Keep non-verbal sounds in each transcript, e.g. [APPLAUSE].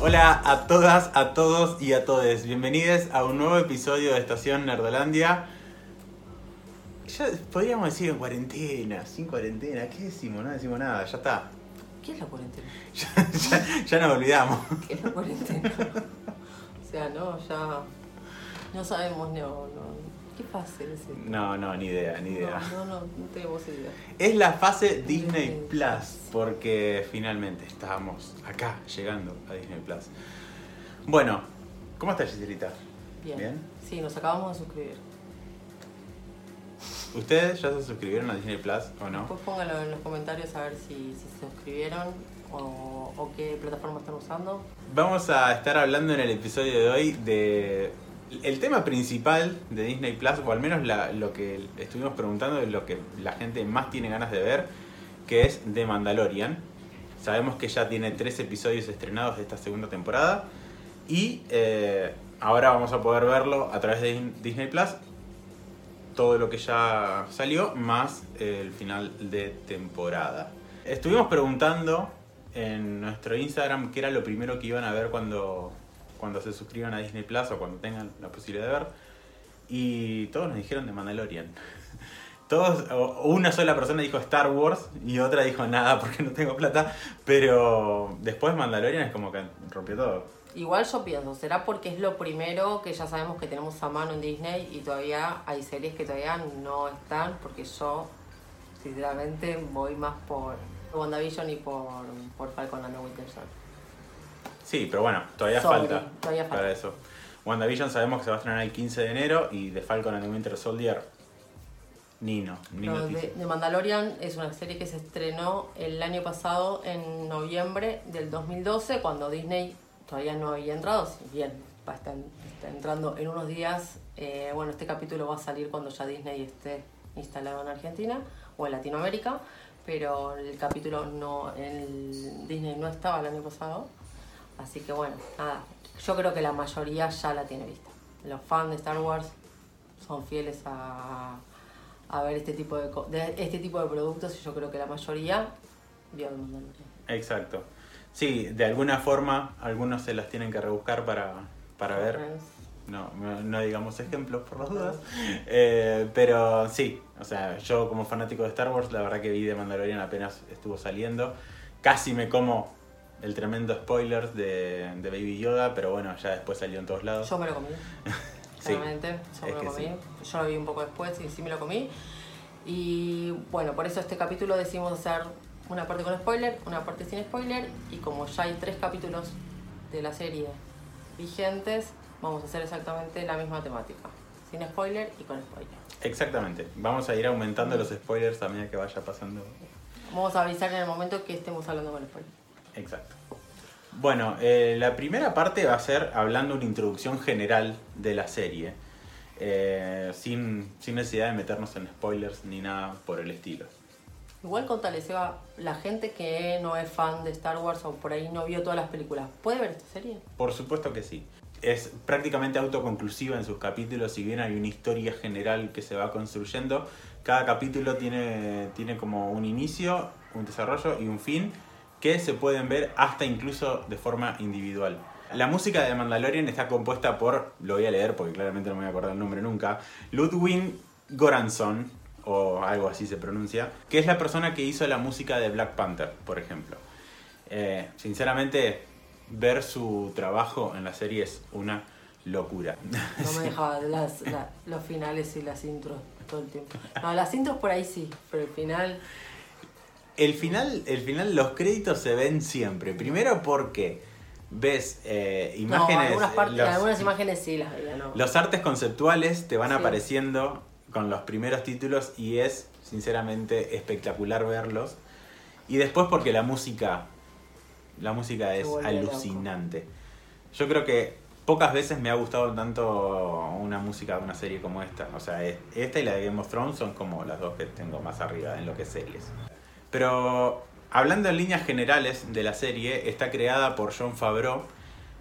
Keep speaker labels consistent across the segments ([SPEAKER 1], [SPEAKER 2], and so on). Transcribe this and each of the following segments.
[SPEAKER 1] Hola a todas, a todos y a todes. Bienvenidos a un nuevo episodio de Estación Nerdolandia. Ya podríamos decir en cuarentena, sin cuarentena. ¿Qué decimos? No decimos nada, ya está.
[SPEAKER 2] ¿Qué es la cuarentena? [LAUGHS]
[SPEAKER 1] Ya, ya- ya nos olvidamos. [LAUGHS]
[SPEAKER 2] ¿Qué es la cuarentena? o sea, no, ya. No sabemos, no, no. Qué decir.
[SPEAKER 1] No, no, ni idea, ni idea.
[SPEAKER 2] No, no, no, no tenemos idea.
[SPEAKER 1] Es la fase Disney Plus, porque finalmente estábamos acá llegando a Disney Plus. Bueno, ¿cómo estás, Giselita?
[SPEAKER 2] Bien.
[SPEAKER 1] Bien.
[SPEAKER 2] Sí, nos acabamos de suscribir.
[SPEAKER 1] ¿Ustedes ya se suscribieron a Disney Plus o no?
[SPEAKER 2] Después pónganlo en los comentarios a ver si, si se suscribieron o, o qué plataforma están usando.
[SPEAKER 1] Vamos a estar hablando en el episodio de hoy de el tema principal de Disney Plus, o al menos lo que estuvimos preguntando, de lo que la gente más tiene ganas de ver, que es The Mandalorian. Sabemos que ya tiene tres episodios estrenados de esta segunda temporada y eh, ahora vamos a poder verlo a través de Disney Plus. Todo lo que ya salió, más el final de temporada. Estuvimos preguntando en nuestro Instagram qué era lo primero que iban a ver cuando, cuando se suscriban a Disney Plus o cuando tengan la posibilidad de ver. Y todos nos dijeron de Mandalorian. [LAUGHS] Todos, o- una sola persona dijo Star Wars y otra dijo nada porque no tengo plata. Pero después Mandalorian es como que rompió todo.
[SPEAKER 2] Igual yo pienso, será porque es lo primero que ya sabemos que tenemos a mano en Disney y todavía hay series que todavía no están, porque yo, sinceramente, voy más por WandaVision y por, por Falcon and the Winter Soldier.
[SPEAKER 1] Sí, pero bueno, todavía falta
[SPEAKER 2] todavía falta.
[SPEAKER 1] para eso. WandaVision sabemos que se va a estrenar el 15 de enero y The Falcon and the Winter Soldier, Nino, ni
[SPEAKER 2] No,
[SPEAKER 1] noticia.
[SPEAKER 2] de, de Mandalorian es una serie que se estrenó el año pasado, en noviembre del 2012, cuando Disney todavía no había entrado, si bien va a estar, está entrando en unos días. eh, bueno, este capítulo va a salir cuando ya Disney esté instalado en Argentina o en Latinoamérica, pero el capítulo no, el Disney no estaba el año pasado. Así que bueno, nada, yo creo que la mayoría ya la tiene vista. Los fans de Star Wars son fieles a, a ver este tipo de, este tipo de productos y yo creo que la mayoría vio el Mandalorian.
[SPEAKER 1] Exacto. Sí, de alguna forma algunos se las tienen que rebuscar para, para ver. No, no, no digamos ejemplos por las dudas. Eh, pero sí, o sea, yo como fanático de Star Wars, la verdad que vi de Mandalorian apenas estuvo saliendo. Casi me como el tremendo spoiler de, de Baby Yoda, pero bueno, ya después salió en todos lados.
[SPEAKER 2] Yo me lo comí, [LAUGHS]
[SPEAKER 1] Sí,
[SPEAKER 2] claramente, yo me lo comí.
[SPEAKER 1] sí.
[SPEAKER 2] Yo lo vi un poco después y sí me lo comí. Y bueno, por eso este capítulo decidimos hacer una parte con spoiler, una parte sin spoiler y como ya hay tres capítulos de la serie vigentes, vamos a hacer exactamente la misma temática, sin spoiler y con spoiler.
[SPEAKER 1] Exactamente. Vamos a ir aumentando los spoilers a medida que vaya pasando.
[SPEAKER 2] Vamos a avisar en el momento que estemos hablando con spoiler.
[SPEAKER 1] Exacto. Bueno, eh, la primera parte va a ser hablando una introducción general de la serie, eh, sin, sin necesidad de meternos en spoilers ni nada por el estilo.
[SPEAKER 2] Igual contale, Seba, la gente que no es fan de Star Wars o por ahí no vio todas las películas, ¿puede ver esta serie?
[SPEAKER 1] Por supuesto que sí. Es prácticamente autoconclusiva en sus capítulos, si bien hay una historia general que se va construyendo, cada capítulo tiene, tiene como un inicio, un desarrollo y un fin que se pueden ver hasta incluso de forma individual. La música de Mandalorian está compuesta por, lo voy a leer porque claramente no me voy a acordar el nombre nunca, Ludwig Goranson, o algo así se pronuncia, que es la persona que hizo la música de Black Panther, por ejemplo. Eh, sinceramente, ver su trabajo en la serie es una locura.
[SPEAKER 2] No me [LAUGHS] dejaba las, la- los finales y las intros todo el tiempo. No, las intros por ahí sí, pero el final...
[SPEAKER 1] El final, el final, los créditos se ven siempre. Primero porque ves eh,
[SPEAKER 2] No,
[SPEAKER 1] imágenes.
[SPEAKER 2] algunas, partes,
[SPEAKER 1] los,
[SPEAKER 2] algunas imágenes sí las veía, ¿no?
[SPEAKER 1] los artes conceptuales te van
[SPEAKER 2] Sí.
[SPEAKER 1] apareciendo con los primeros títulos y es sinceramente espectacular verlos. Y después porque la música, la música es
[SPEAKER 2] loco.
[SPEAKER 1] alucinante. Yo creo que pocas veces me ha gustado tanto una música de una serie como esta. O sea, es- esta y la de Game of Thrones son como las dos que tengo más arriba en lo que es series. Pero hablando en líneas generales de la serie, está creada por John Favreau.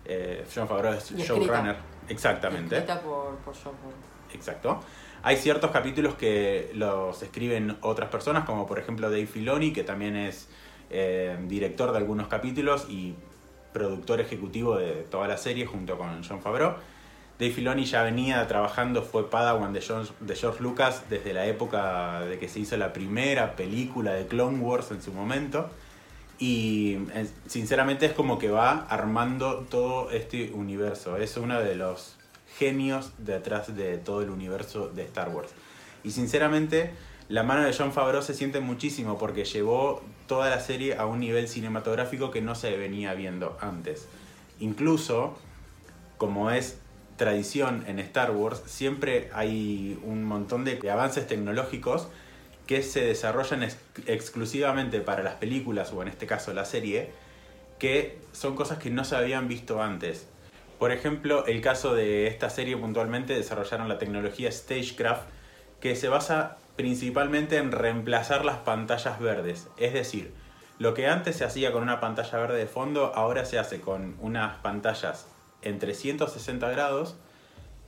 [SPEAKER 1] Eh, John Favreau es showrunner. Exactamente.
[SPEAKER 2] Escrita por, por John Favreau.
[SPEAKER 1] Exacto. Hay ciertos capítulos que los escriben otras personas, como por ejemplo Dave Filoni, que también es eh, director de algunos capítulos y productor ejecutivo de toda la serie junto con John Favreau. Dave Filoni ya venía trabajando, fue Padawan de, de George Lucas desde la época de que se hizo la primera película de Clone Wars en su momento. Y eh, sinceramente es como que va armando todo este universo. Es uno de los genios detrás de todo el universo de Star Wars. Y sinceramente la mano de John Favreau se siente muchísimo porque llevó toda la serie a un nivel cinematográfico que no se venía viendo antes. Incluso, como es tradición en Star Wars, siempre hay un montón de avances tecnológicos que se desarrollan exclusivamente para las películas, o en este caso la serie, que son cosas que no se habían visto antes. Por ejemplo, el caso de esta serie puntualmente desarrollaron la tecnología Stagecraft, que se basa principalmente en reemplazar las pantallas verdes. Es decir, lo que antes se hacía con una pantalla verde de fondo, ahora se hace con unas pantallas en 360 grados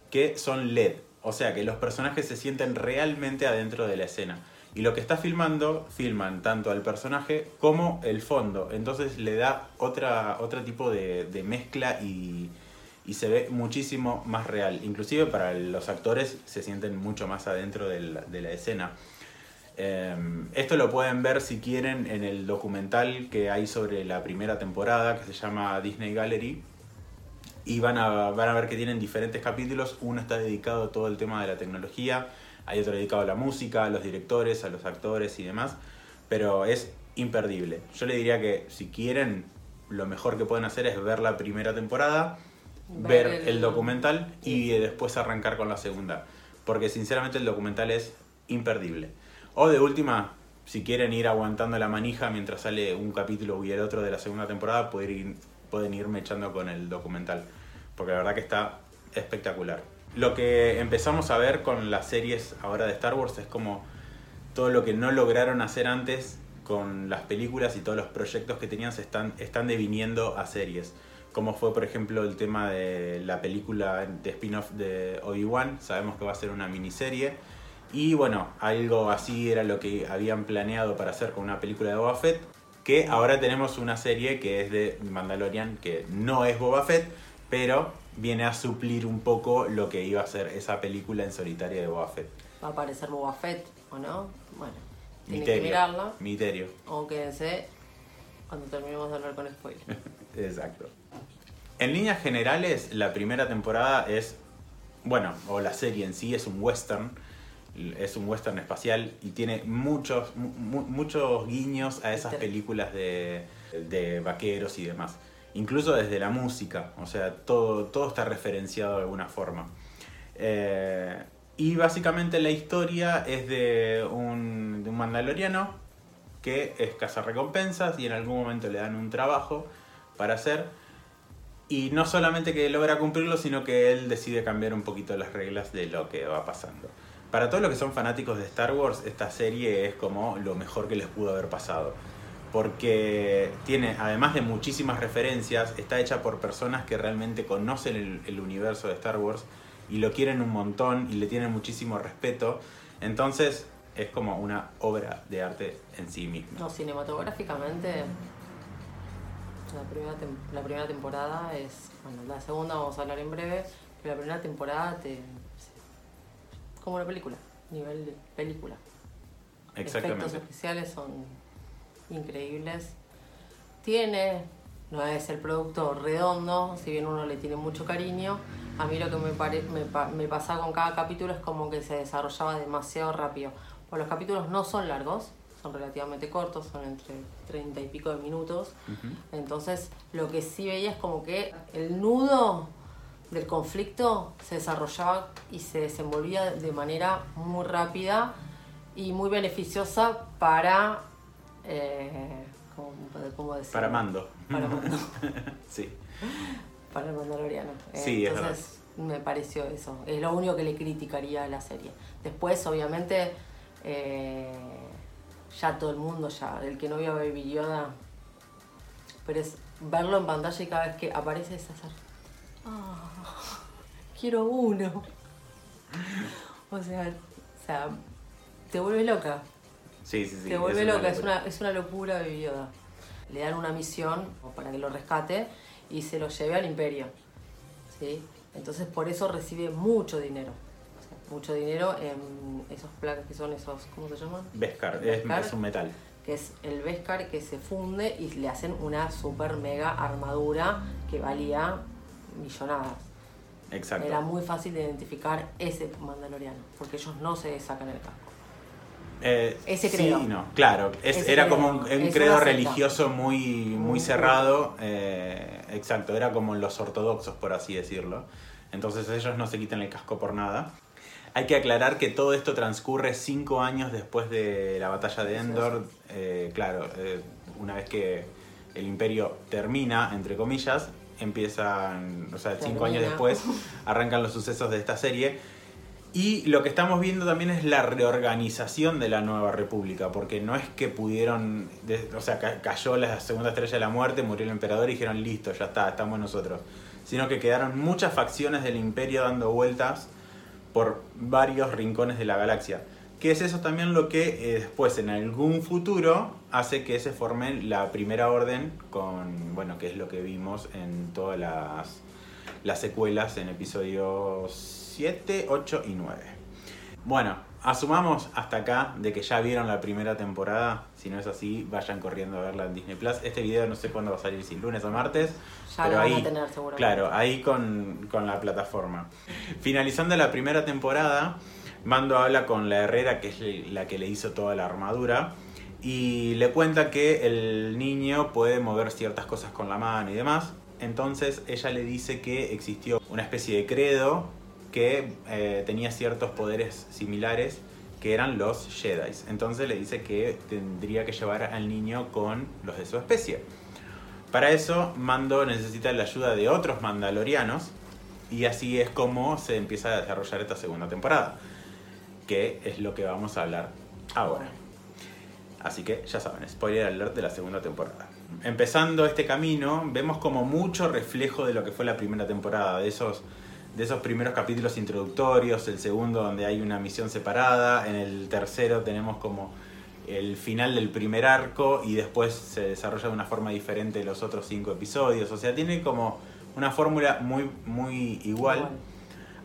[SPEAKER 1] que son LED. O sea que los personajes se sienten realmente adentro de la escena. Y lo que está filmando, filman tanto al personaje como el fondo. Entonces le da otra, otro tipo de, mezcla y, se ve muchísimo más real. Inclusive para los actores se sienten mucho más adentro de la, escena. Em, esto lo pueden ver si quieren en el documental que hay sobre la primera temporada que se llama Disney Gallery. Y van a, van a ver que tienen diferentes capítulos. Uno está dedicado a todo el tema de la tecnología hay otro dedicado a la música, a los directores, a los actores y demás, pero es imperdible. Yo le diría que si quieren, lo mejor que pueden hacer es ver la primera temporada, ver, el... documental y después arrancar con la segunda, porque sinceramente el documental es imperdible. O de última, si quieren ir aguantando la manija mientras sale un capítulo y el otro de la segunda temporada, pueden, ir, pueden irme echando con el documental, porque la verdad que está espectacular lo que empezamos a ver con las series ahora de Star Wars es como todo lo que no lograron hacer antes con las películas y todos los proyectos que tenían se están, están deviniendo a series. Como fue, por ejemplo, el tema de la película de spin-off de Obi-Wan. Sabemos que va a ser una miniserie. Y bueno, algo así era lo que habían planeado para hacer con una película de Boba Fett. Que ahora tenemos una serie que es de Mandalorian, que no es Boba Fett, pero viene a suplir un poco lo que iba a ser esa película en solitaria de Boba Fett.
[SPEAKER 2] Va a aparecer Boba Fett o no, bueno, tienen que mirarla.
[SPEAKER 1] Misterio.
[SPEAKER 2] O quédense cuando terminemos de hablar con spoiler. [LAUGHS]
[SPEAKER 1] Exacto. En líneas generales, la primera temporada es, bueno, o la serie en sí es un western, es un western espacial y tiene muchos, muchos guiños a esas películas de, de vaqueros y demás incluso desde la música, o sea, todo, todo está referenciado de alguna forma. Eh, y básicamente la historia es de un, de un mandaloriano que es recompensas y en algún momento le dan un trabajo para hacer. Y no solamente que logra cumplirlo, sino que él decide cambiar un poquito las reglas de lo que va pasando. Para todos los que son fanáticos de Star Wars, esta serie es como lo mejor que les pudo haber pasado porque tiene, además de muchísimas referencias, está hecha por personas que realmente conocen el, universo de Star Wars y lo quieren un montón y le tienen muchísimo respeto. Entonces es como una obra de arte en sí misma.
[SPEAKER 2] No, cinematográficamente la primera, la primera temporada es, bueno, la segunda vamos a hablar en breve, pero la primera temporada te... como una película, nivel de película.
[SPEAKER 1] Exactamente.
[SPEAKER 2] Efectos especiales son increíbles. Tiene, no es el producto redondo, si bien uno le tiene mucho cariño, a mí lo que me, pare, me, me pasaba con cada capítulo es como que se desarrollaba demasiado rápido. Pues los capítulos no son largos, son relativamente cortos, son entre 30 y pico de minutos. Entonces, lo que sí veía es como que el nudo del conflicto se desarrollaba y se desenvolvía de manera muy rápida y muy beneficiosa para eh, ¿cómo, decir?
[SPEAKER 1] Para Mando.
[SPEAKER 2] Para Mando. [LAUGHS]
[SPEAKER 1] sí.
[SPEAKER 2] Para el Mandaloriano.
[SPEAKER 1] sí,
[SPEAKER 2] Entonces, me pareció eso. Es lo único que le criticaría a la serie. Después, obviamente, eh, ya todo el mundo, ya el que no vio a Baby Yoda, pero es verlo en pantalla y cada vez que aparece es hacer. Ah, quiero uno. O sea, o sea, te vuelve loca.
[SPEAKER 1] Sí, sí, sí.
[SPEAKER 2] Te vuelve loca, es una, es una locura Yoda. le dan una misión para que lo rescate y se lo lleve al imperio. ¿sí? Entonces por eso recibe mucho dinero. O sea, mucho dinero en esos placas que son esos, ¿cómo se llaman?
[SPEAKER 1] Beskar, es, es un metal.
[SPEAKER 2] que es el Beskar que se funde y le hacen una super mega armadura que valía millonadas.
[SPEAKER 1] Exacto.
[SPEAKER 2] Era muy fácil de identificar ese mandaloriano, porque ellos no se sacan el casco.
[SPEAKER 1] Eh,
[SPEAKER 2] Ese credo.
[SPEAKER 1] Sí, no, claro. Es-
[SPEAKER 2] Ese
[SPEAKER 1] era
[SPEAKER 2] credo.
[SPEAKER 1] como un, credo religioso muy, muy cerrado. eh, exacto, era como los ortodoxos, por así decirlo. Entonces ellos no se quitan el casco por nada. Hay que aclarar que todo esto transcurre cinco años después de la batalla de Endor. Eh, claro, una vez que el imperio termina, entre comillas, empiezan, o sea, cinco años después [LAUGHS] arrancan los sucesos de esta serie. Y lo que estamos viendo también es la reorganización de la nueva república, porque no es que pudieron, o sea, ca- cayó la segunda estrella de la muerte, murió el emperador y dijeron, listo, ya está, estamos nosotros. Sino que quedaron muchas facciones del imperio dando vueltas por varios rincones de la galaxia. Que es eso también lo que eh, después, en algún futuro, hace que se forme la primera orden con, bueno, que es lo que vimos en todas las, las secuelas en episodios 7, 8 y 9. Bueno, asumamos hasta acá de que ya vieron la primera temporada. Si no es así, vayan corriendo a verla en Disney Plus. Este video no sé cuándo va a salir, si lunes o martes.
[SPEAKER 2] Ya
[SPEAKER 1] pero
[SPEAKER 2] lo van
[SPEAKER 1] ahí,
[SPEAKER 2] a tener.
[SPEAKER 1] Claro, ahí con, con la plataforma. Finalizando la primera temporada, Mando habla con la herrera, que es la que le hizo toda la armadura, y le cuenta que el niño puede mover ciertas cosas con la mano y demás. Entonces ella le dice que existió una especie de credo que eh, tenía ciertos poderes similares que eran los Jedi. Entonces le dice que tendría que llevar al niño con los de su especie. Para eso, Mando necesita la ayuda de otros mandalorianos y así es como se empieza a desarrollar esta segunda temporada, que es lo que vamos a hablar ahora. Así que ya saben, spoiler alert de la segunda temporada. Empezando este camino, vemos como mucho reflejo de lo que fue la primera temporada, de esos, de esos primeros capítulos introductorios, el segundo donde hay una misión separada, en el tercero tenemos como el final del primer arco y después se desarrolla de una forma diferente los otros cinco episodios. O sea, tiene como una fórmula muy, muy igual,
[SPEAKER 2] Igual.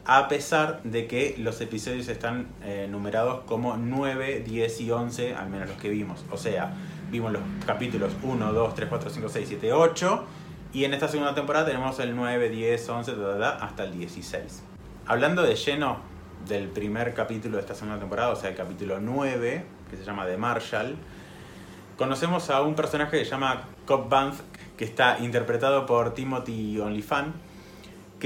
[SPEAKER 1] A pesar de que los episodios están eh, numerados como 9, 10 y 11, al menos los que vimos. O sea, vimos los capítulos 1, 2, 3, 4, 5, 6, 7, 8. Y en esta segunda temporada tenemos el 9, 10, 11, ta, ta, ta, hasta el 16. Hablando de lleno del primer capítulo de esta segunda temporada, o sea, el capítulo 9, que se llama The Marshall, conocemos a un personaje que se llama Cobb Vanth, que está interpretado por Timothy Olyphant,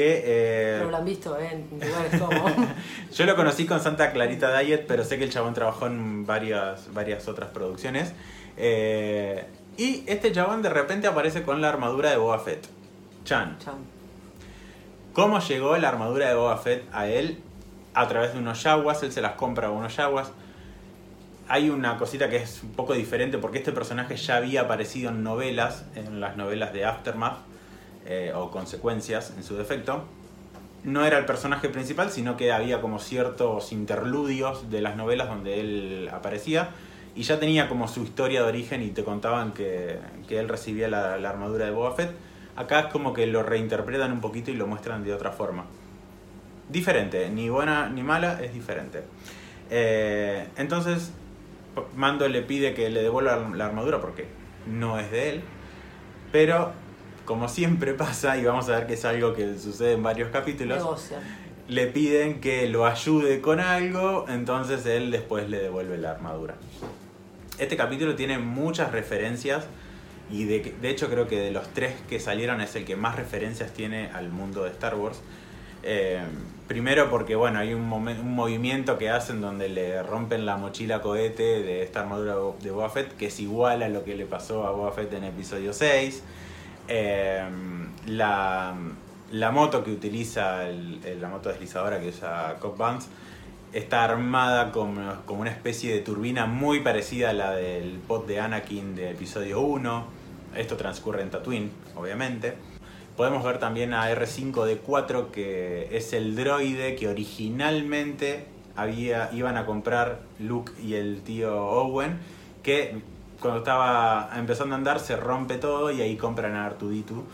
[SPEAKER 1] que... eh,
[SPEAKER 2] Pero lo han visto ¿eh? en lugares como. [LAUGHS]
[SPEAKER 1] yo lo conocí con Santa Clarita Diet, pero sé que el chabón trabajó en varias, varias otras producciones. Eh, y este chabón de repente aparece con la armadura de Boba Fett. Chan.
[SPEAKER 2] Chan.
[SPEAKER 1] ¿Cómo llegó la armadura de Boba Fett a él? A través de unos yaguas, él se las compra a unos yaguas. Hay una cosita que es un poco diferente porque este personaje ya había aparecido en novelas, en las novelas de Aftermath, eh, o Consecuencias en su defecto. No era el personaje principal, sino que había como ciertos interludios de las novelas donde él aparecía. Y ya tenía como su historia de origen y te contaban que, que él recibía la, armadura de Boba Fett. Acá es como que lo reinterpretan un poquito y lo muestran de otra forma. Diferente, ni buena ni mala, es diferente. Eh, entonces, Mando le pide que le devuelva la armadura porque no es de él. Pero, como siempre pasa, y vamos a ver que es algo que sucede en varios capítulos, le piden que lo ayude con algo, entonces él después le devuelve la armadura. Este capítulo tiene muchas referencias y de, de hecho creo que de los tres que salieron es el que más referencias tiene al mundo de Star Wars. Eh, primero porque bueno, hay un, un movimiento que hacen donde le rompen la mochila cohete de esta armadura de Boba Fett, que es igual a lo que le pasó a Boba Fett en episodio 6. Eh, la, la moto que utiliza, la moto deslizadora que usa Cobb Vance, está armada como, como una especie de turbina muy parecida a la del pod de Anakin de episodio 1. Esto transcurre en Tatooine, obviamente. Podemos ver también a R5D4, que es el droide que originalmente había, iban a comprar Luke y el tío Owen, que cuando estaba empezando a andar se rompe todo y ahí compran a Artuditu.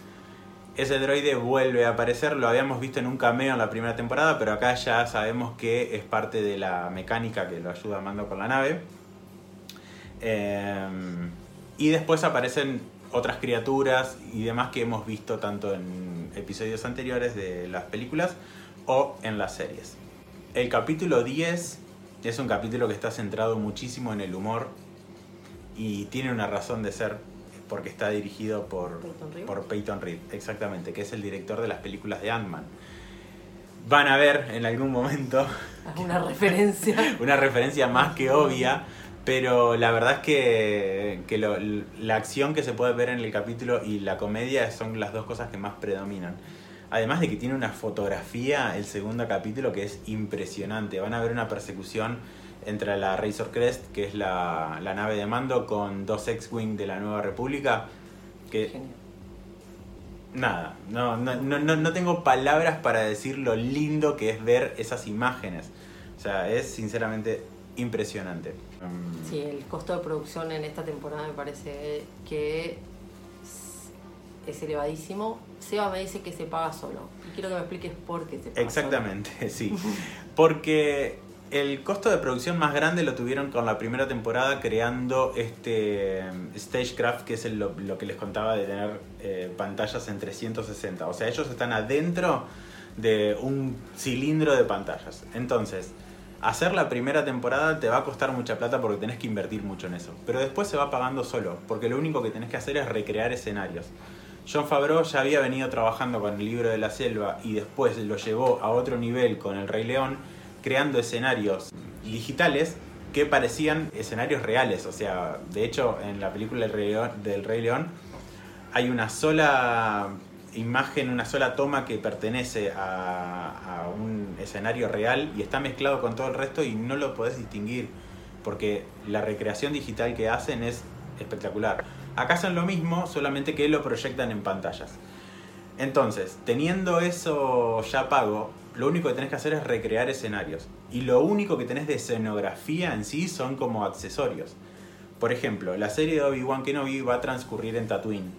[SPEAKER 1] Ese droide vuelve a aparecer, lo habíamos visto en un cameo en la primera temporada, pero acá ya sabemos que es parte de la mecánica que lo ayuda a Mando con la nave. Eh, y después aparecen otras criaturas y demás que hemos visto tanto en episodios anteriores de las películas o en las series. El capítulo 10 es un capítulo que está centrado muchísimo en el humor y tiene una razón de ser porque está dirigido por
[SPEAKER 2] Peyton Reed.
[SPEAKER 1] por Peyton Reed, exactamente, que es el director de las películas de Ant-Man. Van a ver en algún momento [LAUGHS]
[SPEAKER 2] Alguna referencia. [LAUGHS]
[SPEAKER 1] una referencia más que obvia, pero la verdad es que, que lo- la acción que se puede ver en el capítulo y la comedia son las dos cosas que más predominan. Además de que tiene una fotografía, el segundo capítulo, que es impresionante. Van a ver una persecución entre la Razor Crest, que es la, la nave de mando, con dos X-Wing de la Nueva República, que
[SPEAKER 2] Genial.
[SPEAKER 1] Nada, no, no, no, no- no tengo palabras para decir lo lindo que es ver esas imágenes. O sea, es sinceramente impresionante.
[SPEAKER 2] Sí, el costo de producción en esta temporada me parece que es, es elevadísimo. Seba me dice que se paga solo. Y quiero que me expliques por qué se paga
[SPEAKER 1] Exactamente, [LAUGHS] sí. Porque el costo de producción más grande lo tuvieron con la primera temporada creando este mm, Stagecraft, que es lo que les contaba de tener eh, pantallas en 360. O sea, ellos están adentro de un cilindro de pantallas. Entonces, hacer la primera temporada te va a costar mucha plata porque tenés que invertir mucho en eso. Pero después se va pagando solo, porque lo único que tenés que hacer es recrear escenarios. John Favreau ya había venido trabajando con el libro de la selva y después lo llevó a otro nivel con el Rey León, creando escenarios digitales que parecían escenarios reales. O sea, de hecho, en la película del Rey León, hay una sola imagen, una sola toma que pertenece a, a un escenario real y está mezclado con todo el resto y no lo podés distinguir porque la recreación digital que hacen es espectacular. Acá hacen lo mismo, solamente que lo proyectan en pantallas. Entonces, teniendo eso ya pago, lo único que tenés que hacer es recrear escenarios. Y lo único que tenés de escenografía en sí son como accesorios. Por ejemplo, la serie de Obi-Wan Kenobi va a transcurrir en Tatooine.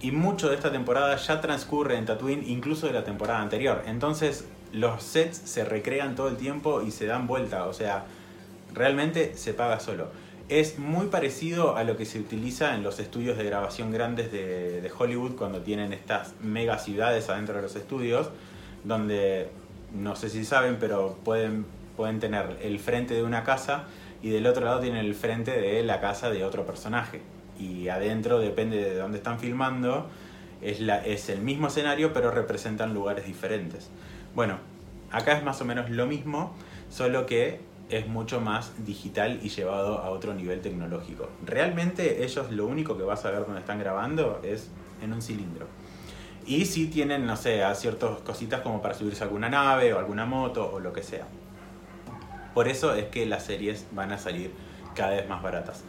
[SPEAKER 1] Y mucho de esta temporada ya transcurre en Tatooine, incluso de la temporada anterior. Entonces, los sets se recrean todo el tiempo y se dan vuelta. O sea, realmente se paga solo. Es muy parecido a lo que se utiliza en los estudios de grabación grandes de, Hollywood cuando tienen estas mega ciudades adentro de los estudios, donde no sé si saben, pero pueden, pueden tener el frente de una casa y del otro lado tienen el frente de la casa de otro personaje. Y adentro, depende de dónde están filmando, es, la, es el mismo escenario, pero representan lugares diferentes. Bueno, acá es más o menos lo mismo, solo que es mucho más digital y llevado a otro nivel tecnológico. Realmente ellos lo único que vas a ver donde están grabando es en un cilindro. Y sí tienen, no sé, a ciertas cositas como para subirse a alguna nave o alguna moto o lo que sea. Por eso es que las series van a salir cada vez más baratas.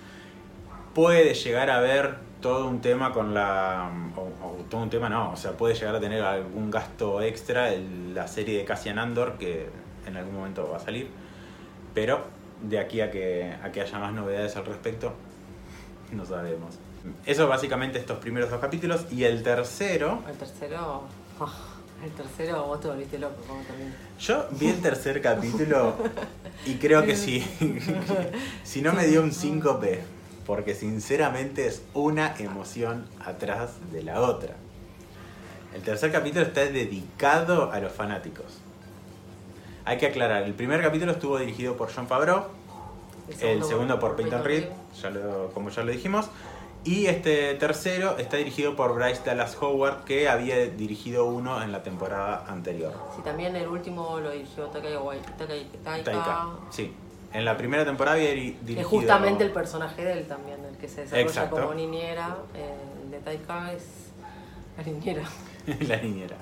[SPEAKER 1] Puede llegar a haber todo un tema con la... O, todo un tema no, o sea, puede llegar a tener algún gasto extra el- la serie de Cassian Andor que en algún momento va a salir. Pero de aquí a que, a que haya más novedades al respecto, no sabemos. Eso básicamente estos primeros dos capítulos. Y el tercero,
[SPEAKER 2] El tercero. ah, el tercero, vos te volviste loco. ¿Cómo termina?
[SPEAKER 1] yo vi el tercer capítulo [LAUGHS] y creo que sí. [LAUGHS] si no me dio un síncope, porque sinceramente es una emoción atrás de la otra. El tercer capítulo está dedicado a los fanáticos. Hay que aclarar, el primer capítulo estuvo dirigido por John Favreau, el segundo por Peyton Reed, ya lo- como ya lo dijimos. Y este tercero está dirigido por Bryce Dallas Howard, que había dirigido uno en la temporada anterior.
[SPEAKER 2] Sí, también el último lo dirigió Taika. Taika,
[SPEAKER 1] Taika. Sí. En la primera temporada había diri-
[SPEAKER 2] Es
[SPEAKER 1] dirigido.
[SPEAKER 2] justamente el personaje de él también, el que se desarrolla
[SPEAKER 1] Exacto.
[SPEAKER 2] como niñera. El de Taika es la niñera. [LAUGHS]
[SPEAKER 1] la niñera.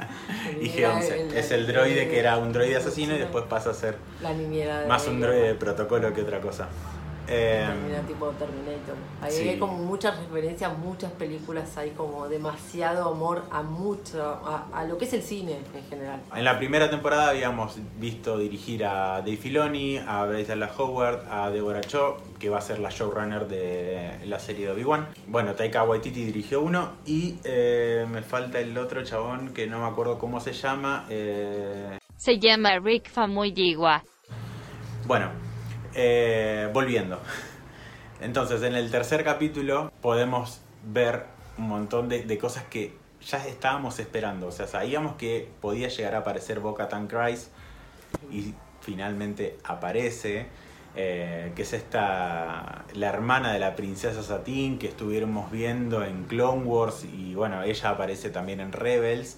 [SPEAKER 1] Y
[SPEAKER 2] niñera,
[SPEAKER 1] G11.
[SPEAKER 2] el-
[SPEAKER 1] es el droide que era un droide asesino y después pasa a ser
[SPEAKER 2] La niñera de
[SPEAKER 1] más un droide de protocolo que otra cosa. Eh,
[SPEAKER 2] Termina tipo Terminator. Ahí
[SPEAKER 1] sí.
[SPEAKER 2] hay como muchas referencias, muchas películas, hay como demasiado amor a mucho, a, a lo que es el cine en general.
[SPEAKER 1] En la primera temporada habíamos visto dirigir a Dave Filoni, a Bryce Dallas Howard, a Deborah Cho, que va a ser la showrunner de la serie de Obi-Wan. Bueno, Taika Waititi dirigió uno y eh, me falta el otro chabón que no me acuerdo cómo se llama. eh,
[SPEAKER 3] Se llama Rick Famuyiwa.
[SPEAKER 1] Bueno, eh, volviendo. Entonces, en el tercer capítulo podemos ver un montón de, cosas que ya estábamos esperando. O sea, sabíamos que podía llegar a aparecer Boca Tan Christ y finalmente aparece. eh, que es esta la hermana de la princesa Satín que estuviéramos viendo en Clone Wars y bueno, ella aparece también en Rebels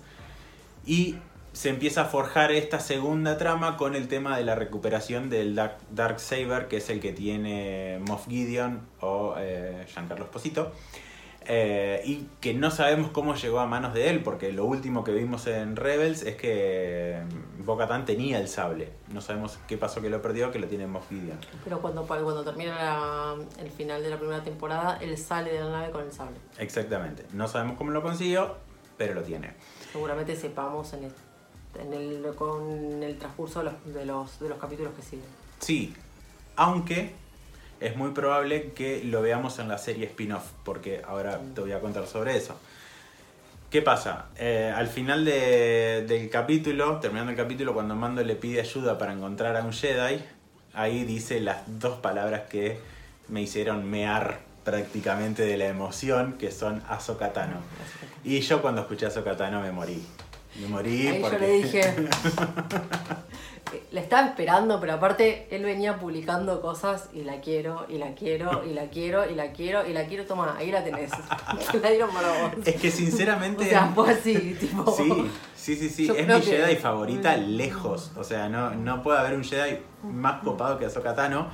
[SPEAKER 1] y se empieza a forjar esta segunda trama con el tema de la recuperación del Dark, Dark Saber, que es el que tiene Moff Gideon o eh, Giancarlo Esposito. Eh, y que no sabemos cómo llegó a manos de él, porque lo último que vimos en Rebels es que Bo-Katan tenía el sable. No sabemos qué pasó que lo perdió, que lo tiene Moff Gideon.
[SPEAKER 2] Pero cuando, cuando termina la- el final de la primera temporada, él sale de la nave con el sable.
[SPEAKER 1] Exactamente. No sabemos cómo lo consiguió, pero lo tiene.
[SPEAKER 2] Seguramente sepamos en el, en el- con el transcurso de los, de, los, de los capítulos que siguen.
[SPEAKER 1] Sí, aunque es muy probable que lo veamos en la serie spin-off, porque ahora te voy a contar sobre eso. ¿Qué pasa? Eh, al final de- del capítulo, terminando el capítulo, cuando Mando le pide ayuda para encontrar a un Jedi, ahí dice las dos palabras que me hicieron mear prácticamente de la emoción, que son Ahsoka Tano. Y yo cuando escuché a Ahsoka Tano me morí. Me morí
[SPEAKER 2] Ahí
[SPEAKER 1] porque...
[SPEAKER 2] yo le dije. [LAUGHS] La estaba esperando, pero aparte él venía publicando cosas y la quiero, y la quiero, y la quiero, y la quiero, y la quiero. Toma, ahí la tenés. [LAUGHS] [LAUGHS] la dieron para vos.
[SPEAKER 1] Es que sinceramente...
[SPEAKER 2] O sea, fue así, tipo.
[SPEAKER 1] Sí, sí, sí, sí.
[SPEAKER 2] Yo
[SPEAKER 1] es mi
[SPEAKER 2] que-
[SPEAKER 1] Jedi favorita
[SPEAKER 2] Mm.
[SPEAKER 1] lejos. O sea, no, no puede haber un Jedi más copado que Ahsoka Tano.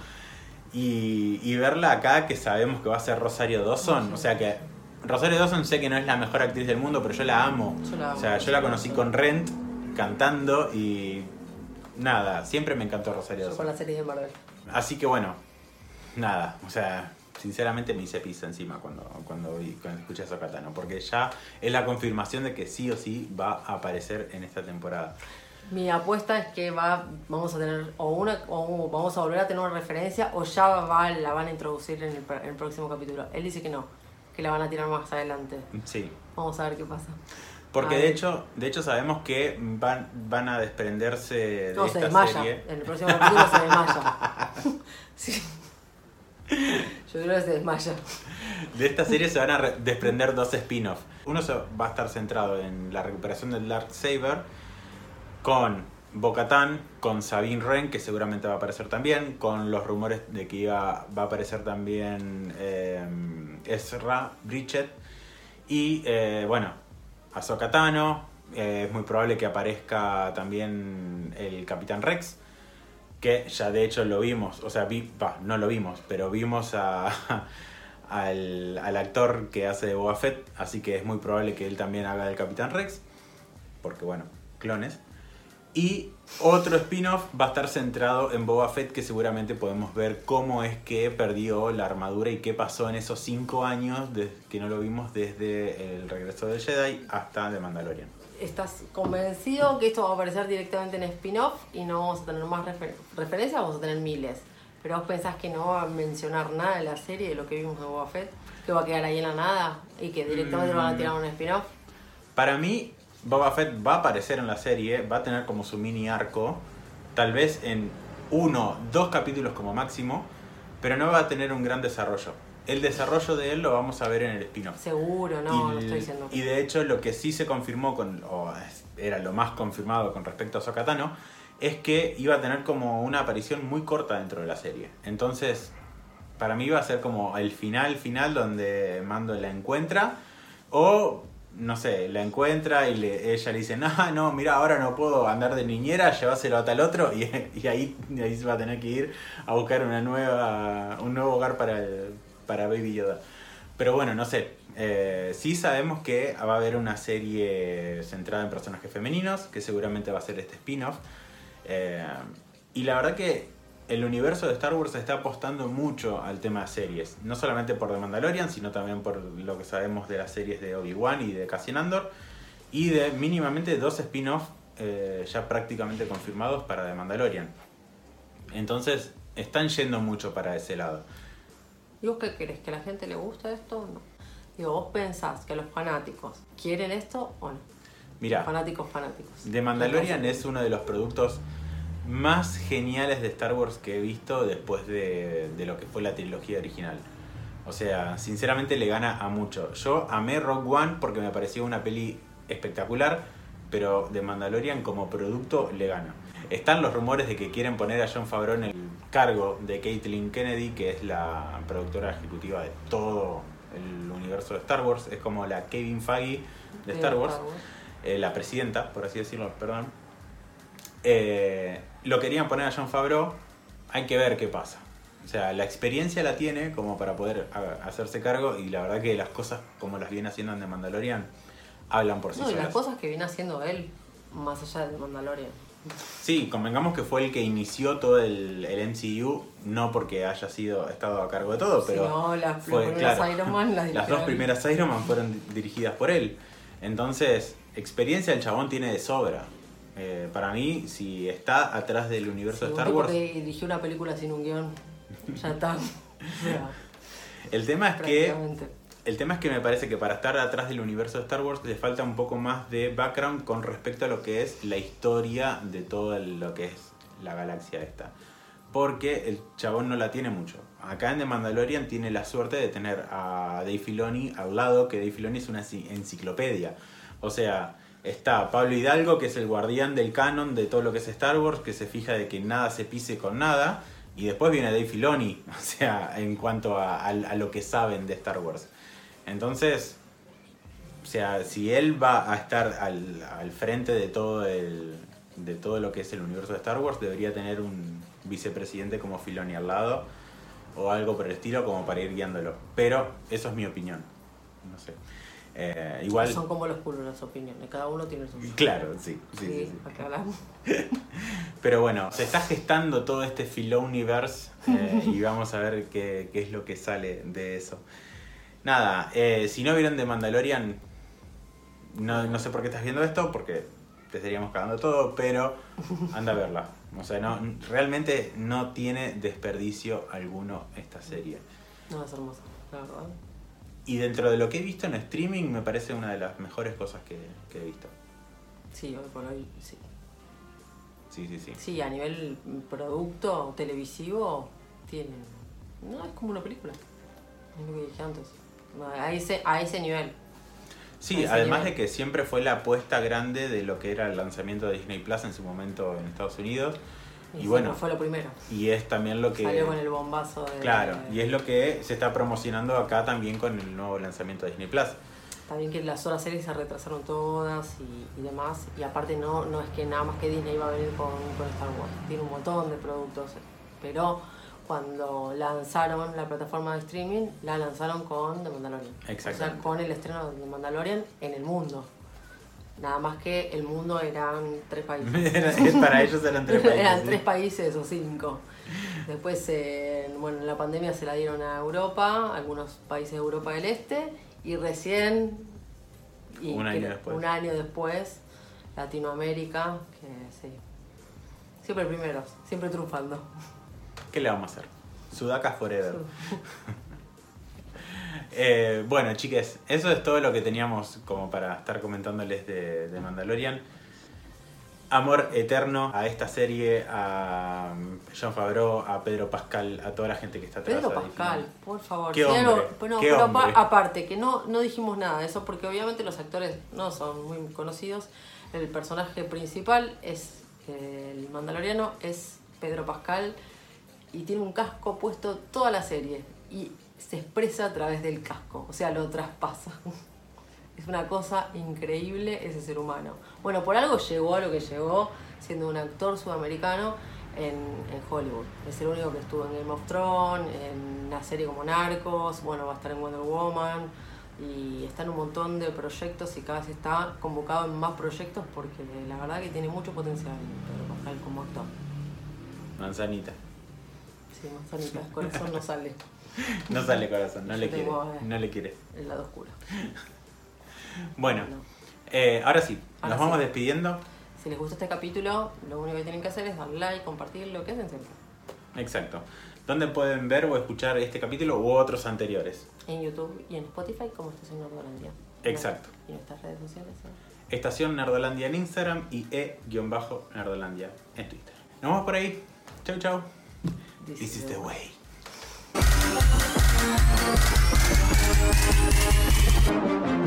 [SPEAKER 1] Y, y verla acá, que sabemos que va a ser Rosario Dawson. O sea que Rosario Dawson sé que no es la mejor actriz del mundo, pero yo la amo.
[SPEAKER 2] Yo la amo.
[SPEAKER 1] O sea, yo la conocí con Rent cantando y nada, siempre me encantó Rosario
[SPEAKER 2] Yo con
[SPEAKER 1] Dawson.
[SPEAKER 2] la serie de Marvel.
[SPEAKER 1] Así que bueno, nada, o sea, sinceramente me hice pizza encima cuando, cuando, vi, cuando escuché a Ahsoka Tano, porque ya es la confirmación de que sí o sí va a aparecer en esta temporada.
[SPEAKER 2] Mi apuesta es que va, vamos a tener o una o vamos a volver a tener una referencia o ya va, la van a introducir en el, en el próximo capítulo. Él dice que no, que la van a tirar más adelante.
[SPEAKER 1] Sí.
[SPEAKER 2] Vamos a ver qué pasa.
[SPEAKER 1] Porque de hecho, de hecho sabemos que van, van a desprenderse de
[SPEAKER 2] No, se desmaya.
[SPEAKER 1] serie.
[SPEAKER 2] En el próximo capítulo se desmaya. [LAUGHS] Sí. Yo creo que se desmaya.
[SPEAKER 1] De esta serie se van a re- desprender dos spin-offs. Uno se va a estar centrado en la recuperación del Dark Saber con Bo-Katan, con Sabine Wren, que seguramente va a aparecer también, con los rumores de que iba, va a aparecer también eh, Ezra Bridget y eh, bueno, Ahsoka Tano. eh, es muy probable que aparezca también el Capitán Rex que ya de hecho lo vimos, o sea, no lo vimos, pero vimos [LAUGHS] al, actor que hace de Boba Fett, así que es muy probable que él también haga del Capitán Rex, porque bueno, clones. Y otro spin-off va a estar centrado en Boba Fett, que seguramente podemos ver cómo es que perdió la armadura y qué pasó en esos cinco años de- que no lo vimos desde el regreso del Jedi hasta The Mandalorian.
[SPEAKER 2] ¿Estás convencido que esto va a aparecer directamente en spin-off y no vamos a tener más refer- referencias? Vamos a tener miles. Pero vos pensás que no va a mencionar nada de la serie, de lo que vimos de Boba Fett, que va a quedar ahí en la nada y que directamente lo van a tirar a un spin-off.
[SPEAKER 1] Para mí, Boba Fett va a aparecer en la serie, va a tener como su mini arco, tal vez en uno, dos capítulos como máximo, pero no va a tener un gran desarrollo. El desarrollo de él lo vamos a ver en el spin-off.
[SPEAKER 2] Seguro, no,
[SPEAKER 1] y,
[SPEAKER 2] no estoy diciendo.
[SPEAKER 1] y de hecho lo que sí se confirmó, con, o era lo más confirmado con respecto a Sokatano, es que iba a tener como una aparición muy corta dentro de la serie. Entonces, para mí va a ser como el final final donde Mando la encuentra o no sé, la encuentra y le- ella le dice, no, no, mira, ahora no puedo andar de niñera, llévaselo a tal otro y, [LAUGHS] ahí, ahí se va a tener que ir a buscar una nueva, un nuevo hogar para, para Baby Yoda. Pero bueno, no sé, eh, sí sabemos que va a haber una serie centrada en personajes femeninos, que seguramente va a ser este spin-off. Eh, y la verdad que el universo de Star Wars está apostando mucho al tema de series. No solamente por The Mandalorian, sino también por lo que sabemos de las series de Obi-Wan y de Cassian Andor. Y de mínimamente dos spin-offs eh, ya prácticamente confirmados para The Mandalorian. Entonces, están yendo mucho para ese lado.
[SPEAKER 2] ¿Y vos qué crees? ¿Que a la gente le gusta esto o no? Digo, ¿vos pensás que los fanáticos quieren esto o no?
[SPEAKER 1] Mira,
[SPEAKER 2] Fanáticos, fanáticos.
[SPEAKER 1] The Mandalorian es uno de los productos más geniales de Star Wars que he visto después de, de lo que fue la trilogía original. O sea, sinceramente le gana a mucho. Yo amé Rogue One porque me pareció una peli espectacular, pero The Mandalorian como producto le gana. Están los rumores de que quieren poner a John Favreau en el cargo de Caitlin Kennedy, que es la productora ejecutiva de todo el universo de Star Wars. Es como la Kevin Feige de Star Wars. Eh, la presidenta, por así decirlo, perdón. Eh, lo querían poner a John Favreau, hay que ver qué pasa. O sea, la experiencia la tiene como para poder hacerse cargo y la verdad que las cosas como las viene haciendo en The Mandalorian hablan por sí
[SPEAKER 2] No, y las cosas que viene haciendo él, más allá de Mandalorian.
[SPEAKER 1] Sí, convengamos que fue el que inició todo el, el MCU, no porque haya sido estado a cargo de todo, pero
[SPEAKER 2] no, las,
[SPEAKER 1] fue, claro,
[SPEAKER 2] Iron Man las
[SPEAKER 1] las dos primeras Iron Man fueron di- dirigidas por él. Entonces, experiencia el chabón tiene de sobra. Eh, para mí, si está atrás del universo
[SPEAKER 2] Sí,
[SPEAKER 1] de Star Wars,
[SPEAKER 2] que dirigió una película sin un guion, [LAUGHS] ya está. O sea,
[SPEAKER 1] el tema es que el tema es que me parece que para estar atrás del universo de Star Wars le falta un poco más de background con respecto a lo que es la historia de todo lo que es la galaxia esta. Porque el chabón no la tiene mucho. Acá en The Mandalorian tiene la suerte de tener a Dave Filoni al lado, que Dave Filoni es una enci- enciclopedia. O sea, está Pablo Hidalgo, que es el guardián del canon de todo lo que es Star Wars, que se fija de que nada se pise con nada. Y después viene Dave Filoni, [LAUGHS] o sea, en cuanto a, lo que saben de Star Wars. Entonces, o sea, si él va a estar al, al frente de todo el de todo lo que es el universo de Star Wars, debería tener un vicepresidente como Filoni al lado o algo por el estilo como para ir guiándolo. Pero eso es mi opinión. No sé. Eh, igual,
[SPEAKER 2] Son como los culos las opiniones, cada uno tiene su.
[SPEAKER 1] claro, sí, sí, sí. [LAUGHS] Pero bueno, se está gestando todo este Filoniverse eh, y vamos a ver qué, qué es lo que sale de eso. Nada, eh, si no vieron de Mandalorian, no, no sé por qué estás viendo esto, porque te estaríamos cagando todo, pero anda a verla. O sea, no, realmente no tiene desperdicio alguno esta serie.
[SPEAKER 2] No, es hermosa, la verdad.
[SPEAKER 1] Y dentro de lo que he visto en streaming, me parece una de las mejores cosas que, que he visto.
[SPEAKER 2] Sí, hoy por hoy, sí.
[SPEAKER 1] Sí, sí, sí.
[SPEAKER 2] Sí, a nivel producto televisivo, tiene. No, es como una película. Es lo que dije antes. A ese, a ese nivel.
[SPEAKER 1] Sí,
[SPEAKER 2] Ese
[SPEAKER 1] además
[SPEAKER 2] nivel.
[SPEAKER 1] de que siempre fue la apuesta grande de lo que era el lanzamiento de Disney Plus en su momento en Estados Unidos. Y, bueno,
[SPEAKER 2] no fue lo primero.
[SPEAKER 1] y es también lo que...
[SPEAKER 2] Salió con el bombazo de.
[SPEAKER 1] Claro, y es lo que se está promocionando acá también con el nuevo lanzamiento de Disney Plus.
[SPEAKER 2] Bien que las horas series se retrasaron todas y, y demás. Y aparte no, no es que nada más que Disney iba a venir con, con Star Wars. Tiene un montón de productos. Pero cuando lanzaron la plataforma de streaming, la lanzaron con The Mandalorian. O sea, con el estreno de The Mandalorian en el mundo. Nada más que el mundo eran tres países. [LAUGHS]
[SPEAKER 1] Para ellos eran tres [LAUGHS] países.
[SPEAKER 2] Eran tres países o cinco. Después, eh, bueno, la pandemia se la dieron a Europa, algunos países de Europa del Este, y recién, y
[SPEAKER 1] Un año después.
[SPEAKER 2] un año después, Latinoamérica, que sí. Siempre primeros, siempre triunfando.
[SPEAKER 1] ¿Qué le vamos a hacer? Sudaca Forever. Eh, bueno, chiques, eso es todo lo que teníamos como para estar comentándoles de, de Mandalorian. Amor eterno a esta serie, a John Favreau, a Pedro Pascal, a toda la gente que está.
[SPEAKER 2] Pedro Pascal, por favor.
[SPEAKER 1] Qué hombre,
[SPEAKER 2] bueno,
[SPEAKER 1] qué
[SPEAKER 2] pero
[SPEAKER 1] hombre.
[SPEAKER 2] aparte, que no, no dijimos nada de eso, porque obviamente los actores no son muy conocidos. El personaje principal es el mandaloriano, es Pedro Pascal, y tiene un casco puesto toda la serie. Y se expresa a través del casco, o sea, lo traspasa. Es una cosa increíble ese ser humano. Bueno, por algo llegó a lo que llegó, siendo un actor sudamericano en, Hollywood. Es el único que estuvo en Game of Thrones, en una serie como Narcos, bueno, va a estar en Wonder Woman, y está en un montón de proyectos y cada vez está convocado en más proyectos porque la verdad que tiene mucho potencial Pedro Pascal como actor.
[SPEAKER 1] Manzanita.
[SPEAKER 2] Sí, manzanita, corazón no sale. [LAUGHS]
[SPEAKER 1] No sale corazón, no
[SPEAKER 2] Yo
[SPEAKER 1] le quiere.
[SPEAKER 2] eh,
[SPEAKER 1] No le quiere.
[SPEAKER 2] El lado oscuro.
[SPEAKER 1] Bueno,
[SPEAKER 2] Bueno,
[SPEAKER 1] eh, ahora sí,
[SPEAKER 2] Ahora
[SPEAKER 1] nos vamos despidiendo.
[SPEAKER 2] si les gustó este capítulo, lo único que tienen que hacer es darle like, compartir lo que hacen siempre.
[SPEAKER 1] Exacto. ¿Dónde pueden ver o escuchar este capítulo u otros anteriores?
[SPEAKER 2] En YouTube y en Spotify como Estación Nordolandia.
[SPEAKER 1] Exacto.
[SPEAKER 2] Y nuestras redes sociales. ¿eh?
[SPEAKER 1] Estación Nerdolandia en Instagram y e-nerdolandia en Twitter. Nos vemos por ahí. Chau, chau. This, this is, the way. way.